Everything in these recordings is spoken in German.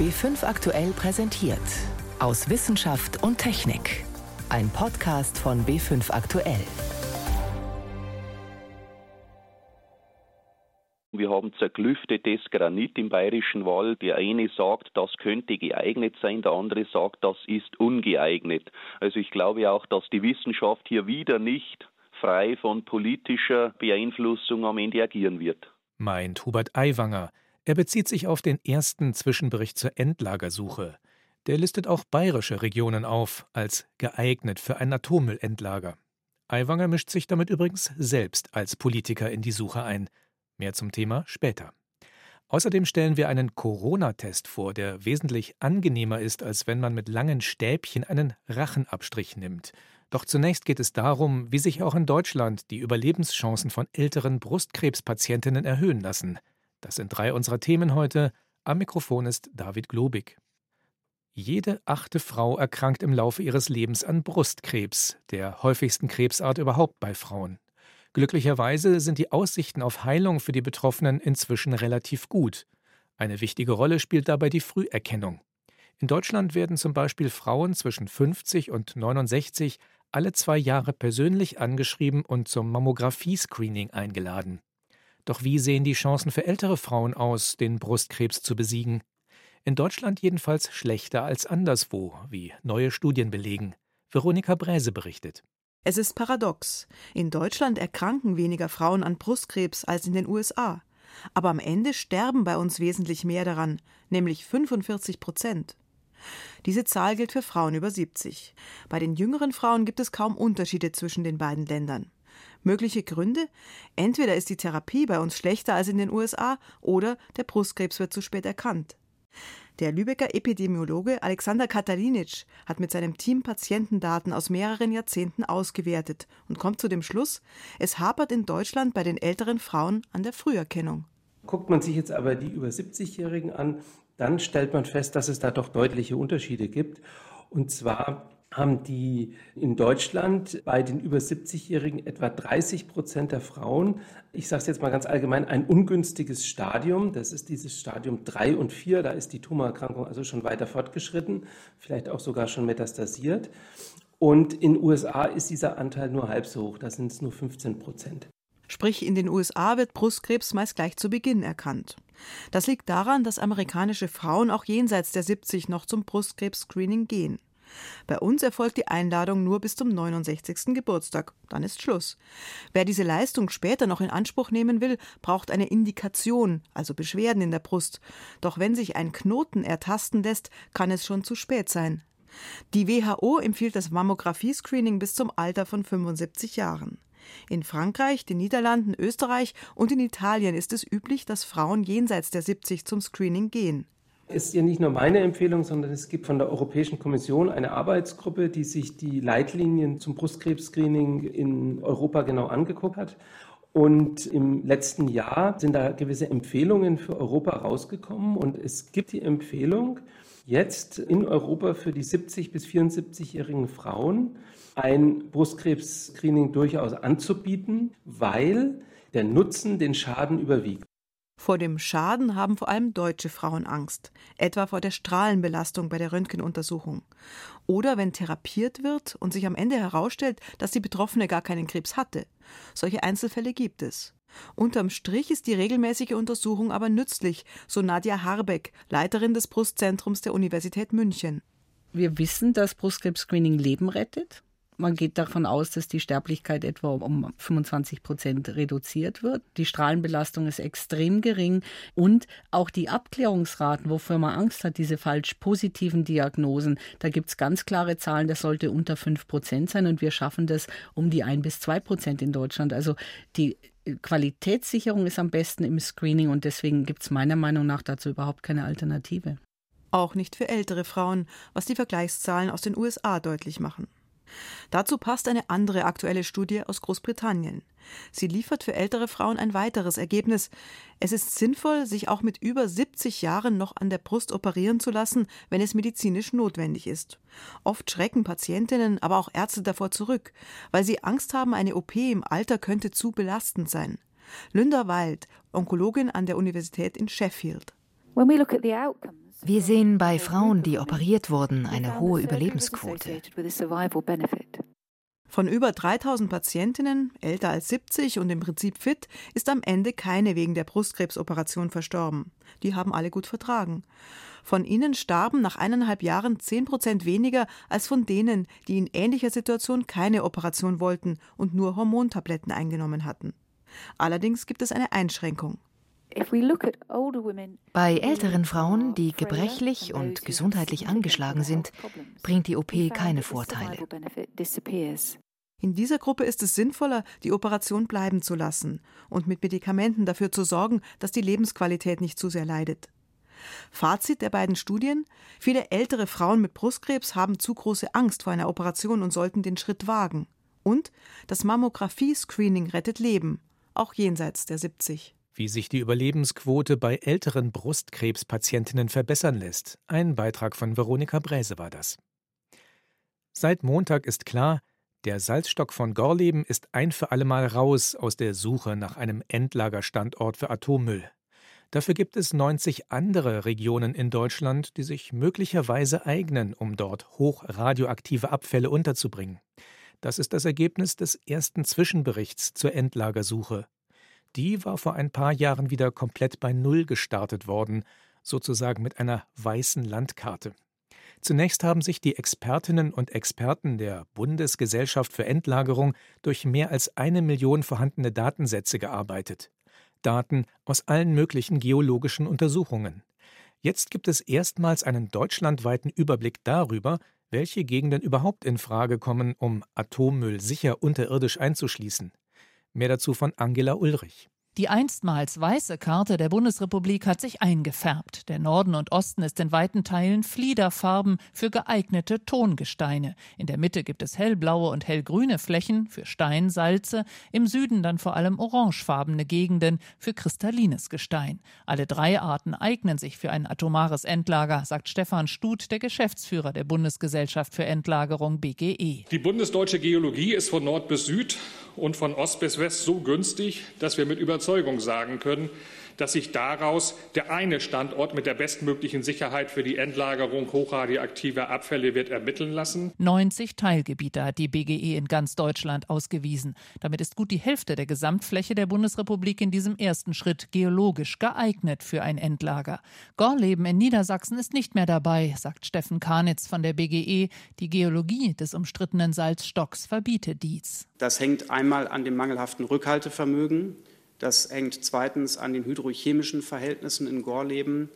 B5 aktuell präsentiert. Aus Wissenschaft und Technik. Ein Podcast von B5 aktuell. Wir haben zerklüftetes Granit im Bayerischen Wald. Der eine sagt, das könnte geeignet sein, der andere sagt, das ist ungeeignet. Also ich glaube auch, dass die Wissenschaft hier wieder nicht frei von politischer Beeinflussung am Ende agieren wird. Meint Hubert Aiwanger. Er bezieht sich auf den ersten Zwischenbericht zur Endlagersuche. Der listet auch bayerische Regionen auf als geeignet für ein Atommüllendlager. Aiwanger mischt sich damit übrigens selbst als Politiker in die Suche ein. Mehr zum Thema später. Außerdem stellen wir einen Corona-Test vor, der wesentlich angenehmer ist, als wenn man mit langen Stäbchen einen Rachenabstrich nimmt. Doch zunächst geht es darum, wie sich auch in Deutschland die Überlebenschancen von älteren Brustkrebspatientinnen erhöhen lassen. Das sind drei unserer Themen heute. Am Mikrofon ist David Globig. Jede achte Frau erkrankt im Laufe ihres Lebens an Brustkrebs, der häufigsten Krebsart überhaupt bei Frauen. Glücklicherweise sind die Aussichten auf Heilung für die Betroffenen inzwischen relativ gut. Eine wichtige Rolle spielt dabei die Früherkennung. In Deutschland werden zum Beispiel Frauen zwischen 50 und 69 alle zwei Jahre persönlich angeschrieben und zum Mammographie-Screening eingeladen. Doch wie sehen die Chancen für ältere Frauen aus, den Brustkrebs zu besiegen? In Deutschland jedenfalls schlechter als anderswo, wie neue Studien belegen. Veronika Bräse berichtet. Es ist paradox. In Deutschland erkranken weniger Frauen an Brustkrebs als in den USA. Aber am Ende sterben bei uns wesentlich mehr daran, nämlich 45 Prozent. Diese Zahl gilt für Frauen über 70. Bei den jüngeren Frauen gibt es kaum Unterschiede zwischen den beiden Ländern. Mögliche Gründe? Entweder ist die Therapie bei uns schlechter als in den USA oder der Brustkrebs wird zu spät erkannt. Der Lübecker Epidemiologe Alexander Katalinic hat mit seinem Team Patientendaten aus mehreren Jahrzehnten ausgewertet und kommt zu dem Schluss, es hapert in Deutschland bei den älteren Frauen an der Früherkennung. Guckt man sich jetzt aber die über 70-Jährigen an, dann stellt man fest, dass es da doch deutliche Unterschiede gibt. Und zwar haben die in Deutschland bei den über 70-Jährigen etwa 30 Prozent der Frauen, ich sage es jetzt mal ganz allgemein, ein ungünstiges Stadium. Das ist dieses Stadium 3 und 4. Da ist die Tumorerkrankung also schon weiter fortgeschritten, vielleicht auch sogar schon metastasiert. Und in den USA ist dieser Anteil nur halb so hoch, da sind es nur 15 Prozent. Sprich, in den USA wird Brustkrebs meist gleich zu Beginn erkannt. Das liegt daran, dass amerikanische Frauen auch jenseits der 70 noch zum Brustkrebs-Screening gehen. Bei uns erfolgt die Einladung nur bis zum 69. Geburtstag. Dann ist Schluss. Wer diese Leistung später noch in Anspruch nehmen will, braucht eine Indikation, also Beschwerden in der Brust. Doch wenn sich ein Knoten ertasten lässt, kann es schon zu spät sein. Die WHO empfiehlt das Mammographie-Screening bis zum Alter von 75 Jahren. In Frankreich, den Niederlanden, Österreich und in Italien ist es üblich, dass Frauen jenseits der 70 zum Screening gehen ist ja nicht nur meine Empfehlung, sondern es gibt von der Europäischen Kommission eine Arbeitsgruppe, die sich die Leitlinien zum Brustkrebs-Screening in Europa genau angeguckt hat. Und im letzten Jahr sind da gewisse Empfehlungen für Europa rausgekommen. Und es gibt die Empfehlung, jetzt in Europa für die 70- bis 74-jährigen Frauen ein Brustkrebs-Screening durchaus anzubieten, weil der Nutzen den Schaden überwiegt. Vor dem Schaden haben vor allem deutsche Frauen Angst, etwa vor der Strahlenbelastung bei der Röntgenuntersuchung. Oder wenn therapiert wird und sich am Ende herausstellt, dass die Betroffene gar keinen Krebs hatte. Solche Einzelfälle gibt es. Unterm Strich ist die regelmäßige Untersuchung aber nützlich, so Nadja Harbeck, Leiterin des Brustzentrums der Universität München. Wir wissen, dass Brustkrebs-Screening Leben rettet. Man geht davon aus, dass die Sterblichkeit etwa um 25 Prozent reduziert wird. Die Strahlenbelastung ist extrem gering und auch die Abklärungsraten, wofür man Angst hat, diese falsch positiven Diagnosen, da gibt es ganz klare Zahlen, das sollte unter 5 Prozent sein und wir schaffen das um die 1 bis 2 Prozent in Deutschland. Also die Qualitätssicherung ist am besten im Screening und deswegen gibt es meiner Meinung nach dazu überhaupt keine Alternative. Auch nicht für ältere Frauen, was die Vergleichszahlen aus den USA deutlich machen. Dazu passt eine andere aktuelle Studie aus Großbritannien. Sie liefert für ältere Frauen ein weiteres Ergebnis. Es ist sinnvoll, sich auch mit über 70 Jahren noch an der Brust operieren zu lassen, wenn es medizinisch notwendig ist. Oft schrecken Patientinnen, aber auch Ärzte davor zurück, weil sie Angst haben, eine OP im Alter könnte zu belastend sein. Lynda Wild, Onkologin an der Universität in Sheffield. Wir sehen bei Frauen, die operiert wurden, eine hohe Überlebensquote. Von über 3000 Patientinnen, älter als 70 und im Prinzip fit, ist am Ende keine wegen der Brustkrebsoperation verstorben. Die haben alle gut vertragen. Von ihnen starben nach eineinhalb Jahren 10 Prozent weniger als von denen, die in ähnlicher Situation keine Operation wollten und nur Hormontabletten eingenommen hatten. Allerdings gibt es eine Einschränkung. Bei älteren Frauen, die gebrechlich und gesundheitlich angeschlagen sind, bringt die OP keine Vorteile. In dieser Gruppe ist es sinnvoller, die Operation bleiben zu lassen und mit Medikamenten dafür zu sorgen, dass die Lebensqualität nicht zu sehr leidet. Fazit der beiden Studien: Viele ältere Frauen mit Brustkrebs haben zu große Angst vor einer Operation und sollten den Schritt wagen. Und das Mammographie-Screening rettet Leben, auch jenseits der 70 wie sich die Überlebensquote bei älteren Brustkrebspatientinnen verbessern lässt. Ein Beitrag von Veronika Bräse war das. Seit Montag ist klar, der Salzstock von Gorleben ist ein für allemal raus aus der Suche nach einem Endlagerstandort für Atommüll. Dafür gibt es 90 andere Regionen in Deutschland, die sich möglicherweise eignen, um dort hochradioaktive Abfälle unterzubringen. Das ist das Ergebnis des ersten Zwischenberichts zur Endlagersuche die war vor ein paar Jahren wieder komplett bei Null gestartet worden, sozusagen mit einer weißen Landkarte. Zunächst haben sich die Expertinnen und Experten der Bundesgesellschaft für Endlagerung durch mehr als eine Million vorhandene Datensätze gearbeitet. Daten aus allen möglichen geologischen Untersuchungen. Jetzt gibt es erstmals einen deutschlandweiten Überblick darüber, welche Gegenden überhaupt in Frage kommen, um Atommüll sicher unterirdisch einzuschließen. Mehr dazu von Angela Ulrich. Die einstmals weiße Karte der Bundesrepublik hat sich eingefärbt. Der Norden und Osten ist in weiten Teilen Fliederfarben für geeignete Tongesteine. In der Mitte gibt es hellblaue und hellgrüne Flächen für Steinsalze, im Süden dann vor allem orangefarbene Gegenden für kristallines Gestein. Alle drei Arten eignen sich für ein atomares Endlager, sagt Stefan Stut, der Geschäftsführer der Bundesgesellschaft für Endlagerung BGE. Die bundesdeutsche Geologie ist von Nord bis Süd und von Ost bis West so günstig, dass wir mit Überzeugung sagen können, dass sich daraus der eine Standort mit der bestmöglichen Sicherheit für die Endlagerung hochradioaktiver Abfälle wird ermitteln lassen. 90 Teilgebiete hat die BGE in ganz Deutschland ausgewiesen. Damit ist gut die Hälfte der Gesamtfläche der Bundesrepublik in diesem ersten Schritt geologisch geeignet für ein Endlager. Gorleben in Niedersachsen ist nicht mehr dabei, sagt Steffen Karnitz von der BGE. Die Geologie des umstrittenen Salzstocks verbietet dies. Das hängt einmal an dem mangelhaften Rückhaltevermögen das hängt zweitens an den hydrochemischen Verhältnissen in Gorleben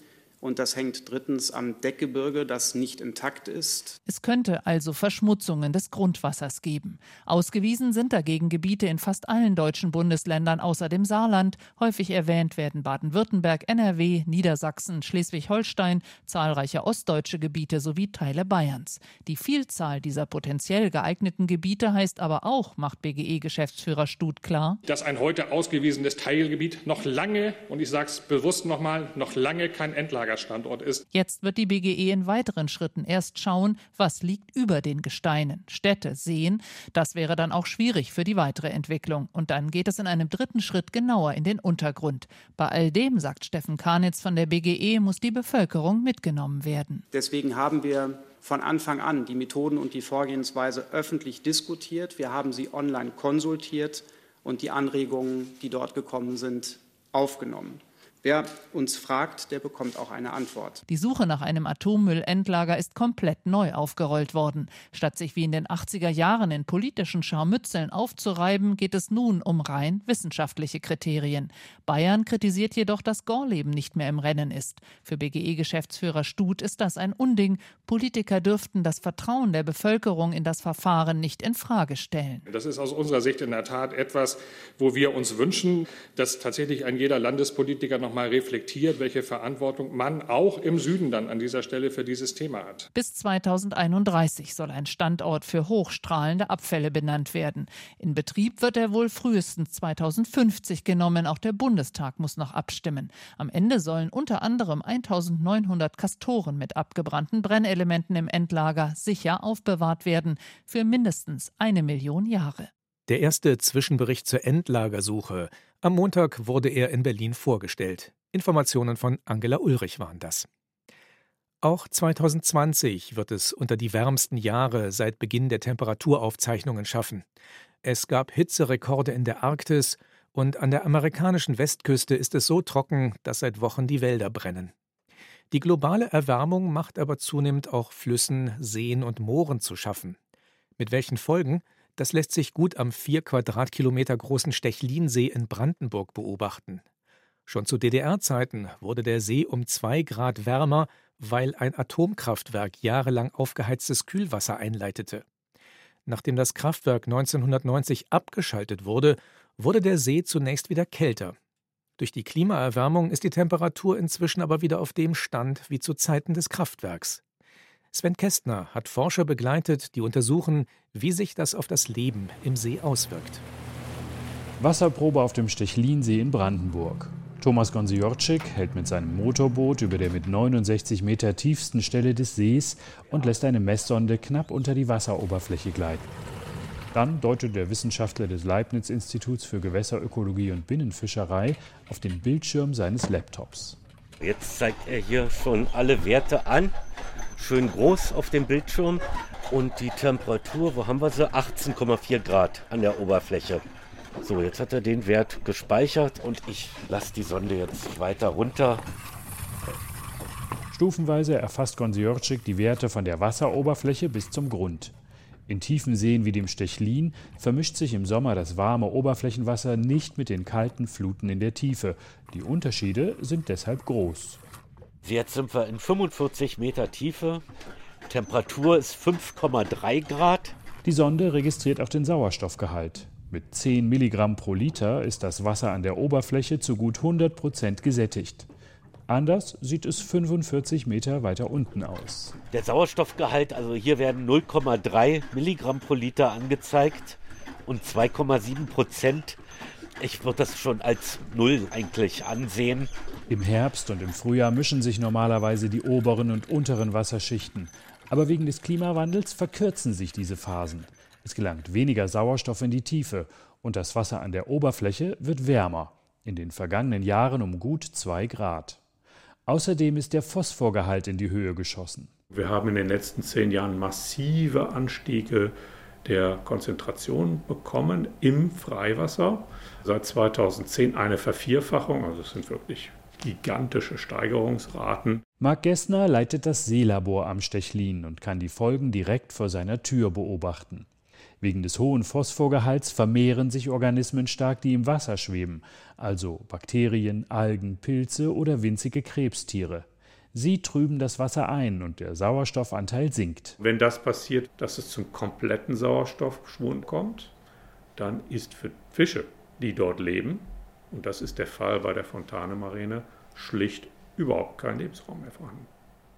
und das hängt drittens am Deckgebirge, das nicht intakt ist. Es könnte also Verschmutzungen des Grundwassers geben. Ausgewiesen sind dagegen Gebiete in fast allen deutschen Bundesländern außer dem Saarland. Häufig erwähnt werden Baden-Württemberg, NRW, Niedersachsen, Schleswig-Holstein, zahlreiche ostdeutsche Gebiete sowie Teile Bayerns. Die Vielzahl dieser potenziell geeigneten Gebiete heißt aber auch, macht BGE-Geschäftsführer Stut klar, dass ein heute ausgewiesenes Teilgebiet noch lange, und ich sage es bewusst nochmal, noch lange kein Endlager Lagerstandort ist. Jetzt wird die BGE in weiteren Schritten erst schauen, was liegt über den Gesteinen. Städte, Seen, das wäre dann auch schwierig für die weitere Entwicklung. Und dann geht es in einem dritten Schritt genauer in den Untergrund. Bei all dem, sagt Steffen Karnitz von der BGE, muss die Bevölkerung mitgenommen werden. Deswegen haben wir von Anfang an die Methoden und die Vorgehensweise öffentlich diskutiert. Wir haben sie online konsultiert und die Anregungen, die dort gekommen sind, aufgenommen. Wer uns fragt, der bekommt auch eine Antwort. Die Suche nach einem Atommüllendlager ist komplett neu aufgerollt worden. Statt sich wie in den 80er Jahren in politischen Scharmützeln aufzureiben, geht es nun um rein wissenschaftliche Kriterien. Bayern kritisiert jedoch, dass Gorleben nicht mehr im Rennen ist. Für BGE-Geschäftsführer Stut ist das ein Unding. Politiker dürften das Vertrauen der Bevölkerung in das Verfahren nicht in Frage stellen. Das ist aus unserer Sicht in der Tat etwas, wo wir uns wünschen, dass tatsächlich ein jeder Landespolitiker noch nochmal reflektiert, welche Verantwortung man auch im Süden dann an dieser Stelle für dieses Thema hat. Bis 2031 soll ein Standort für hochstrahlende Abfälle benannt werden. In Betrieb wird er wohl frühestens 2050 genommen. Auch der Bundestag muss noch abstimmen. Am Ende sollen unter anderem 1900 Kastoren mit abgebrannten Brennelementen im Endlager sicher aufbewahrt werden für mindestens eine Million Jahre. Der erste Zwischenbericht zur Endlagersuche. Am Montag wurde er in Berlin vorgestellt. Informationen von Angela Ulrich waren das. Auch 2020 wird es unter die wärmsten Jahre seit Beginn der Temperaturaufzeichnungen schaffen. Es gab Hitzerekorde in der Arktis und an der amerikanischen Westküste ist es so trocken, dass seit Wochen die Wälder brennen. Die globale Erwärmung macht aber zunehmend auch Flüssen, Seen und Mooren zu schaffen. Mit welchen Folgen? Das lässt sich gut am vier Quadratkilometer großen Stechlinsee in Brandenburg beobachten. Schon zu DDR-Zeiten wurde der See um zwei Grad wärmer, weil ein Atomkraftwerk jahrelang aufgeheiztes Kühlwasser einleitete. Nachdem das Kraftwerk 1990 abgeschaltet wurde, wurde der See zunächst wieder kälter. Durch die Klimaerwärmung ist die Temperatur inzwischen aber wieder auf dem Stand wie zu Zeiten des Kraftwerks. Sven Kästner hat Forscher begleitet, die untersuchen, wie sich das auf das Leben im See auswirkt. Wasserprobe auf dem Stechlinsee in Brandenburg. Thomas Gonsiorczyk hält mit seinem Motorboot über der mit 69 Meter tiefsten Stelle des Sees und lässt eine Messsonde knapp unter die Wasseroberfläche gleiten. Dann deutet der Wissenschaftler des Leibniz-Instituts für Gewässerökologie und Binnenfischerei auf den Bildschirm seines Laptops. Jetzt zeigt er hier schon alle Werte an, schön groß auf dem Bildschirm. Und die Temperatur, wo haben wir sie? 18,4 Grad an der Oberfläche. So, jetzt hat er den Wert gespeichert und ich lasse die Sonde jetzt weiter runter. Stufenweise erfasst Gonsiorczyk die Werte von der Wasseroberfläche bis zum Grund. In tiefen Seen wie dem Stechlin vermischt sich im Sommer das warme Oberflächenwasser nicht mit den kalten Fluten in der Tiefe. Die Unterschiede sind deshalb groß. Jetzt sind wir in 45 Meter Tiefe. Temperatur ist 5,3 Grad. Die Sonde registriert auch den Sauerstoffgehalt. Mit 10 Milligramm pro Liter ist das Wasser an der Oberfläche zu gut 100 Prozent gesättigt. Anders sieht es 45 Meter weiter unten aus. Der Sauerstoffgehalt, also hier werden 0,3 Milligramm pro Liter angezeigt und 2,7 Prozent. Ich würde das schon als Null eigentlich ansehen. Im Herbst und im Frühjahr mischen sich normalerweise die oberen und unteren Wasserschichten. Aber wegen des Klimawandels verkürzen sich diese Phasen. Es gelangt weniger Sauerstoff in die Tiefe und das Wasser an der Oberfläche wird wärmer. In den vergangenen Jahren um gut zwei Grad. Außerdem ist der Phosphorgehalt in die Höhe geschossen. Wir haben in den letzten zehn Jahren massive Anstiege der Konzentration bekommen im Freiwasser. Seit 2010 eine Vervierfachung, also es sind wirklich gigantische Steigerungsraten. Marc Gessner leitet das Seelabor am Stechlin und kann die Folgen direkt vor seiner Tür beobachten. Wegen des hohen Phosphorgehalts vermehren sich Organismen stark, die im Wasser schweben, also Bakterien, Algen, Pilze oder winzige Krebstiere. Sie trüben das Wasser ein und der Sauerstoffanteil sinkt. Wenn das passiert, dass es zum kompletten Sauerstoffschwund kommt, dann ist für Fische, die dort leben, und das ist der Fall bei der Fontane-Marine, schlicht überhaupt kein Lebensraum mehr vorhanden.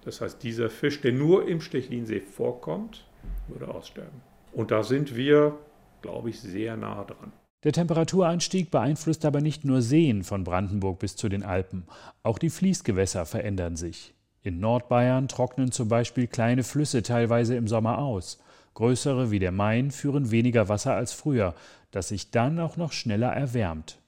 Das heißt, dieser Fisch, der nur im Stechlinsee vorkommt, würde aussterben. Und da sind wir, glaube ich, sehr nah dran. Der Temperaturanstieg beeinflusst aber nicht nur Seen von Brandenburg bis zu den Alpen. Auch die Fließgewässer verändern sich. In Nordbayern trocknen zum Beispiel kleine Flüsse teilweise im Sommer aus. Größere wie der Main führen weniger Wasser als früher, das sich dann auch noch schneller erwärmt.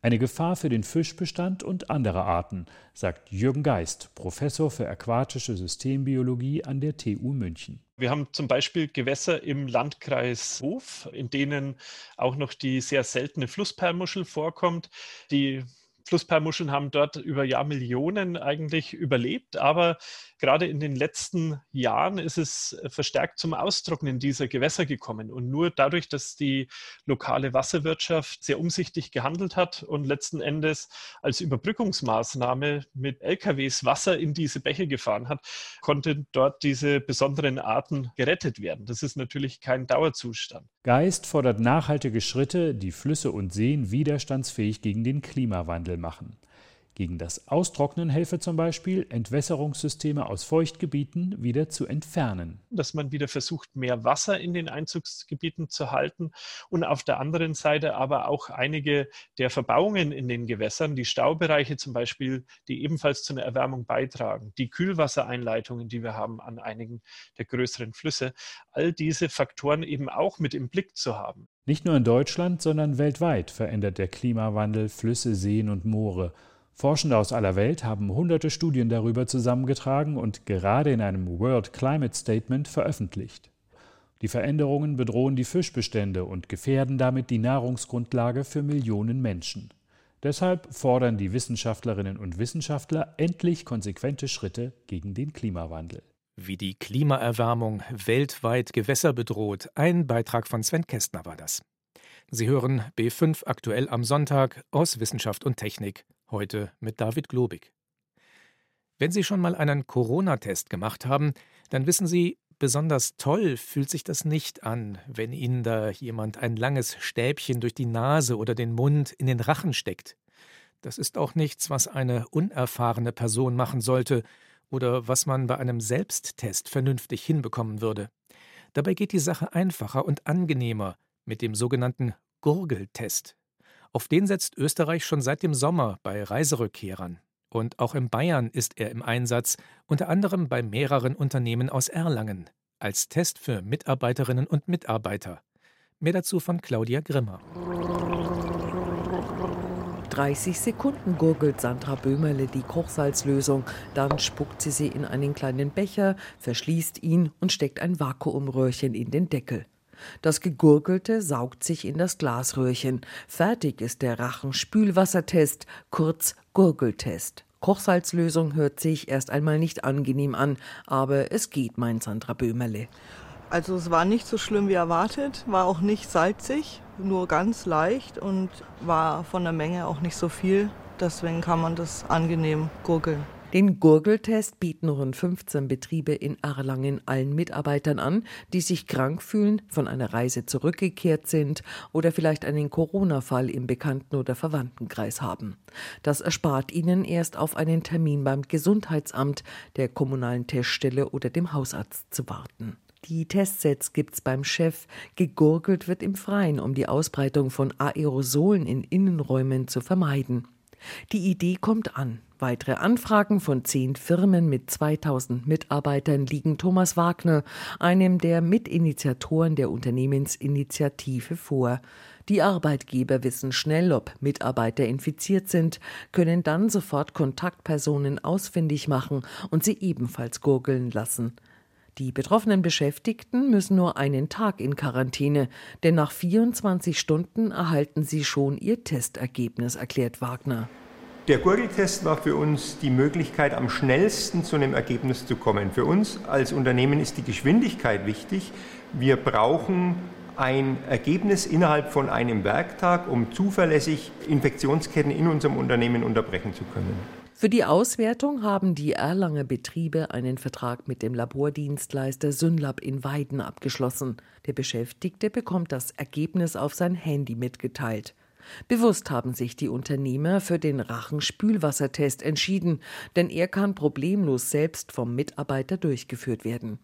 Eine Gefahr für den Fischbestand und andere Arten, sagt Jürgen Geist, Professor für aquatische Systembiologie an der TU München. Wir haben zum Beispiel Gewässer im Landkreis Hof, in denen auch noch die sehr seltene Flussperlmuschel vorkommt. Die Flussperlmuscheln haben dort über Jahrmillionen eigentlich überlebt, aber gerade in den letzten Jahren ist es verstärkt zum Austrocknen dieser Gewässer gekommen. Und nur dadurch, dass die lokale Wasserwirtschaft sehr umsichtig gehandelt hat und letzten Endes als Überbrückungsmaßnahme mit LKWs Wasser in diese Bäche gefahren hat, konnten dort diese besonderen Arten gerettet werden. Das ist natürlich kein Dauerzustand. Geist fordert nachhaltige Schritte, die Flüsse und Seen widerstandsfähig gegen den Klimawandel machen. Gegen das Austrocknen helfe zum Beispiel, Entwässerungssysteme aus Feuchtgebieten wieder zu entfernen. Dass man wieder versucht, mehr Wasser in den Einzugsgebieten zu halten und auf der anderen Seite aber auch einige der Verbauungen in den Gewässern, die Staubereiche zum Beispiel, die ebenfalls zu einer Erwärmung beitragen, die Kühlwassereinleitungen, die wir haben an einigen der größeren Flüsse, all diese Faktoren eben auch mit im Blick zu haben. Nicht nur in Deutschland, sondern weltweit verändert der Klimawandel Flüsse, Seen und Moore Forschende aus aller Welt haben hunderte Studien darüber zusammengetragen und gerade in einem World Climate Statement veröffentlicht. Die Veränderungen bedrohen die Fischbestände und gefährden damit die Nahrungsgrundlage für Millionen Menschen. Deshalb fordern die Wissenschaftlerinnen und Wissenschaftler endlich konsequente Schritte gegen den Klimawandel. Wie die Klimaerwärmung weltweit Gewässer bedroht. Ein Beitrag von Sven Kästner war das. Sie hören B5 aktuell am Sonntag aus Wissenschaft und Technik, heute mit David Globig. Wenn Sie schon mal einen Corona-Test gemacht haben, dann wissen Sie, besonders toll fühlt sich das nicht an, wenn Ihnen da jemand ein langes Stäbchen durch die Nase oder den Mund in den Rachen steckt. Das ist auch nichts, was eine unerfahrene Person machen sollte oder was man bei einem Selbsttest vernünftig hinbekommen würde. Dabei geht die Sache einfacher und angenehmer, mit dem sogenannten Gurgeltest. Auf den setzt Österreich schon seit dem Sommer bei Reiserückkehrern. Und auch in Bayern ist er im Einsatz, unter anderem bei mehreren Unternehmen aus Erlangen, als Test für Mitarbeiterinnen und Mitarbeiter. Mehr dazu von Claudia Grimmer. 30 Sekunden gurgelt Sandra Böhmerle die Kochsalzlösung, dann spuckt sie sie in einen kleinen Becher, verschließt ihn und steckt ein Vakuumröhrchen in den Deckel. Das Gegurgelte saugt sich in das Glasröhrchen. Fertig ist der Rachenspülwassertest, kurz Gurgeltest. Kochsalzlösung hört sich erst einmal nicht angenehm an, aber es geht, meint Sandra Böhmerle. Also es war nicht so schlimm wie erwartet, war auch nicht salzig, nur ganz leicht und war von der Menge auch nicht so viel. Deswegen kann man das angenehm gurgeln. Den Gurgeltest bieten rund 15 Betriebe in Erlangen allen Mitarbeitern an, die sich krank fühlen, von einer Reise zurückgekehrt sind oder vielleicht einen Corona-Fall im Bekannten- oder Verwandtenkreis haben. Das erspart ihnen erst auf einen Termin beim Gesundheitsamt, der kommunalen Teststelle oder dem Hausarzt zu warten. Die Testsets gibt's beim Chef. Gegurgelt wird im Freien, um die Ausbreitung von Aerosolen in Innenräumen zu vermeiden. Die Idee kommt an. Weitere Anfragen von zehn Firmen mit 2000 Mitarbeitern liegen Thomas Wagner, einem der Mitinitiatoren der Unternehmensinitiative, vor. Die Arbeitgeber wissen schnell, ob Mitarbeiter infiziert sind, können dann sofort Kontaktpersonen ausfindig machen und sie ebenfalls gurgeln lassen. Die betroffenen Beschäftigten müssen nur einen Tag in Quarantäne, denn nach 24 Stunden erhalten sie schon ihr Testergebnis, erklärt Wagner. Der Gurgeltest war für uns die Möglichkeit, am schnellsten zu einem Ergebnis zu kommen. Für uns als Unternehmen ist die Geschwindigkeit wichtig. Wir brauchen ein Ergebnis innerhalb von einem Werktag, um zuverlässig Infektionsketten in unserem Unternehmen unterbrechen zu können. Für die Auswertung haben die Erlanger Betriebe einen Vertrag mit dem Labordienstleister Synlab in Weiden abgeschlossen. Der Beschäftigte bekommt das Ergebnis auf sein Handy mitgeteilt. Bewusst haben sich die Unternehmer für den Rachenspülwassertest entschieden, denn er kann problemlos selbst vom Mitarbeiter durchgeführt werden.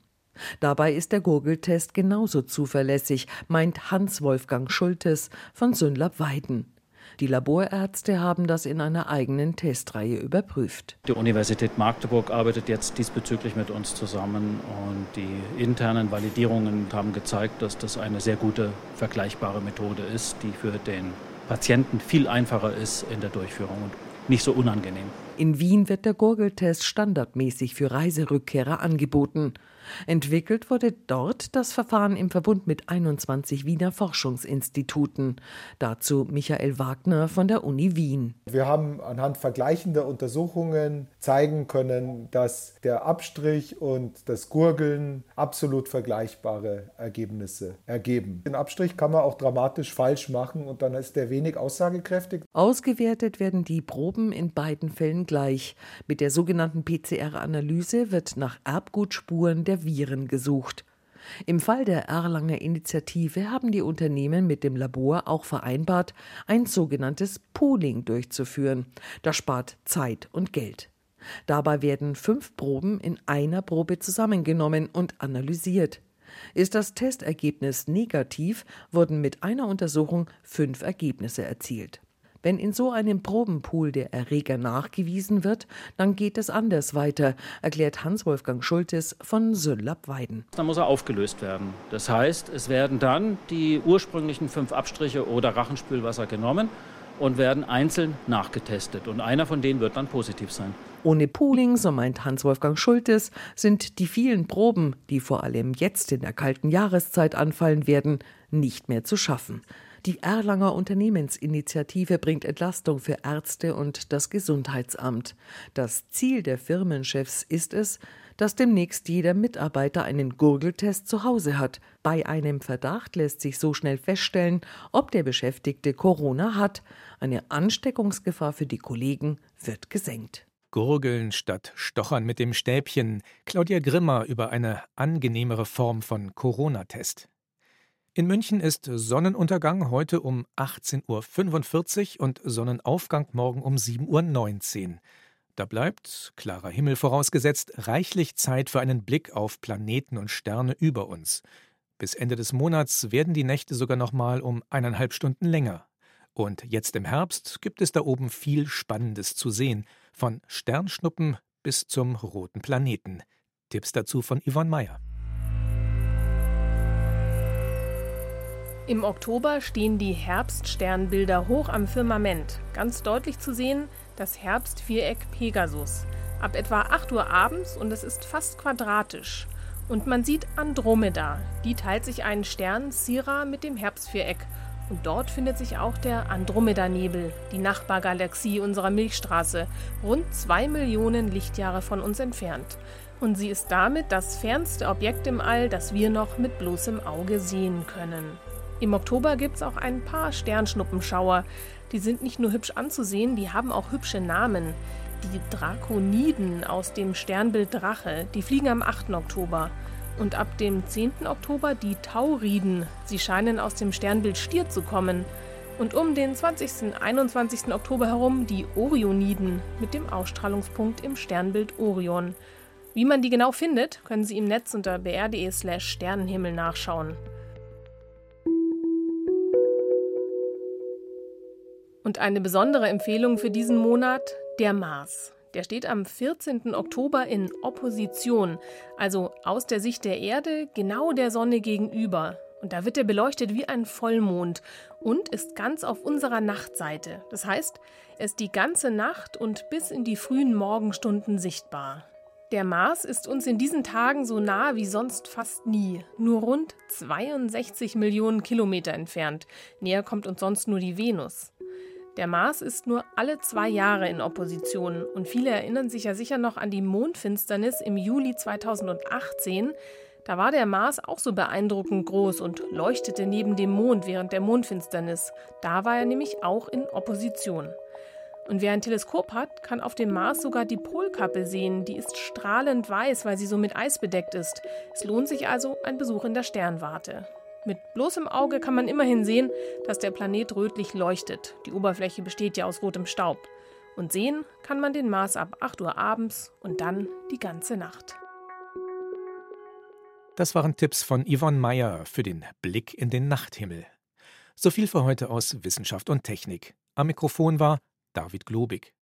Dabei ist der Gurgeltest genauso zuverlässig, meint Hans-Wolfgang Schultes von Sünlab Weiden. Die Laborärzte haben das in einer eigenen Testreihe überprüft. Die Universität Magdeburg arbeitet jetzt diesbezüglich mit uns zusammen und die internen Validierungen haben gezeigt, dass das eine sehr gute vergleichbare Methode ist, die für den Patienten viel einfacher ist in der Durchführung und nicht so unangenehm. In Wien wird der Gurgeltest standardmäßig für Reiserückkehrer angeboten. Entwickelt wurde dort das Verfahren im Verbund mit 21 Wiener Forschungsinstituten. Dazu Michael Wagner von der Uni Wien. Wir haben anhand vergleichender Untersuchungen zeigen können, dass der Abstrich und das Gurgeln absolut vergleichbare Ergebnisse ergeben. Den Abstrich kann man auch dramatisch falsch machen und dann ist der wenig aussagekräftig. Ausgewertet werden die Proben in beiden Fällen gleich. Mit der sogenannten PCR-Analyse wird nach Erbgutspuren der der Viren gesucht. Im Fall der Erlanger Initiative haben die Unternehmen mit dem Labor auch vereinbart, ein sogenanntes Pooling durchzuführen. Das spart Zeit und Geld. Dabei werden fünf Proben in einer Probe zusammengenommen und analysiert. Ist das Testergebnis negativ, wurden mit einer Untersuchung fünf Ergebnisse erzielt. Wenn in so einem Probenpool der Erreger nachgewiesen wird, dann geht es anders weiter, erklärt Hans-Wolfgang Schultes von Söllab-Weiden. Dann muss er aufgelöst werden. Das heißt, es werden dann die ursprünglichen fünf Abstriche oder Rachenspülwasser genommen und werden einzeln nachgetestet. Und einer von denen wird dann positiv sein. Ohne Pooling, so meint Hans-Wolfgang Schultes, sind die vielen Proben, die vor allem jetzt in der kalten Jahreszeit anfallen werden, nicht mehr zu schaffen. Die Erlanger Unternehmensinitiative bringt Entlastung für Ärzte und das Gesundheitsamt. Das Ziel der Firmenchefs ist es, dass demnächst jeder Mitarbeiter einen Gurgeltest zu Hause hat. Bei einem Verdacht lässt sich so schnell feststellen, ob der Beschäftigte Corona hat. Eine Ansteckungsgefahr für die Kollegen wird gesenkt. Gurgeln statt Stochern mit dem Stäbchen. Claudia Grimmer über eine angenehmere Form von Corona-Test. In München ist Sonnenuntergang heute um 18.45 Uhr und Sonnenaufgang morgen um 7.19 Uhr. Da bleibt, klarer Himmel vorausgesetzt, reichlich Zeit für einen Blick auf Planeten und Sterne über uns. Bis Ende des Monats werden die Nächte sogar noch mal um eineinhalb Stunden länger. Und jetzt im Herbst gibt es da oben viel Spannendes zu sehen, von Sternschnuppen bis zum roten Planeten. Tipps dazu von Yvonne Meyer. Im Oktober stehen die Herbststernbilder hoch am Firmament. Ganz deutlich zu sehen das Herbstviereck Pegasus. Ab etwa 8 Uhr abends und es ist fast quadratisch. Und man sieht Andromeda. Die teilt sich einen Stern Sira mit dem Herbstviereck. Und dort findet sich auch der Andromeda-Nebel, die Nachbargalaxie unserer Milchstraße, rund zwei Millionen Lichtjahre von uns entfernt. Und sie ist damit das fernste Objekt im All, das wir noch mit bloßem Auge sehen können. Im Oktober gibt es auch ein paar Sternschnuppenschauer. Die sind nicht nur hübsch anzusehen, die haben auch hübsche Namen. Die Drakoniden aus dem Sternbild Drache, die fliegen am 8. Oktober. Und ab dem 10. Oktober die Tauriden. Sie scheinen aus dem Sternbild Stier zu kommen. Und um den 20. 21. Oktober herum die Orioniden mit dem Ausstrahlungspunkt im Sternbild Orion. Wie man die genau findet, können Sie im Netz unter br.de/slash Sternenhimmel nachschauen. Und eine besondere Empfehlung für diesen Monat, der Mars. Der steht am 14. Oktober in Opposition, also aus der Sicht der Erde genau der Sonne gegenüber. Und da wird er beleuchtet wie ein Vollmond und ist ganz auf unserer Nachtseite. Das heißt, er ist die ganze Nacht und bis in die frühen Morgenstunden sichtbar. Der Mars ist uns in diesen Tagen so nah wie sonst fast nie, nur rund 62 Millionen Kilometer entfernt. Näher kommt uns sonst nur die Venus. Der Mars ist nur alle zwei Jahre in Opposition und viele erinnern sich ja sicher noch an die Mondfinsternis im Juli 2018. Da war der Mars auch so beeindruckend groß und leuchtete neben dem Mond während der Mondfinsternis. Da war er nämlich auch in Opposition. Und wer ein Teleskop hat, kann auf dem Mars sogar die Polkappe sehen. Die ist strahlend weiß, weil sie so mit Eis bedeckt ist. Es lohnt sich also ein Besuch in der Sternwarte. Mit bloßem Auge kann man immerhin sehen, dass der Planet rötlich leuchtet. Die Oberfläche besteht ja aus rotem Staub. Und sehen kann man den Mars ab 8 Uhr abends und dann die ganze Nacht. Das waren Tipps von Yvonne Meyer für den Blick in den Nachthimmel. So viel für heute aus Wissenschaft und Technik. Am Mikrofon war David Globig.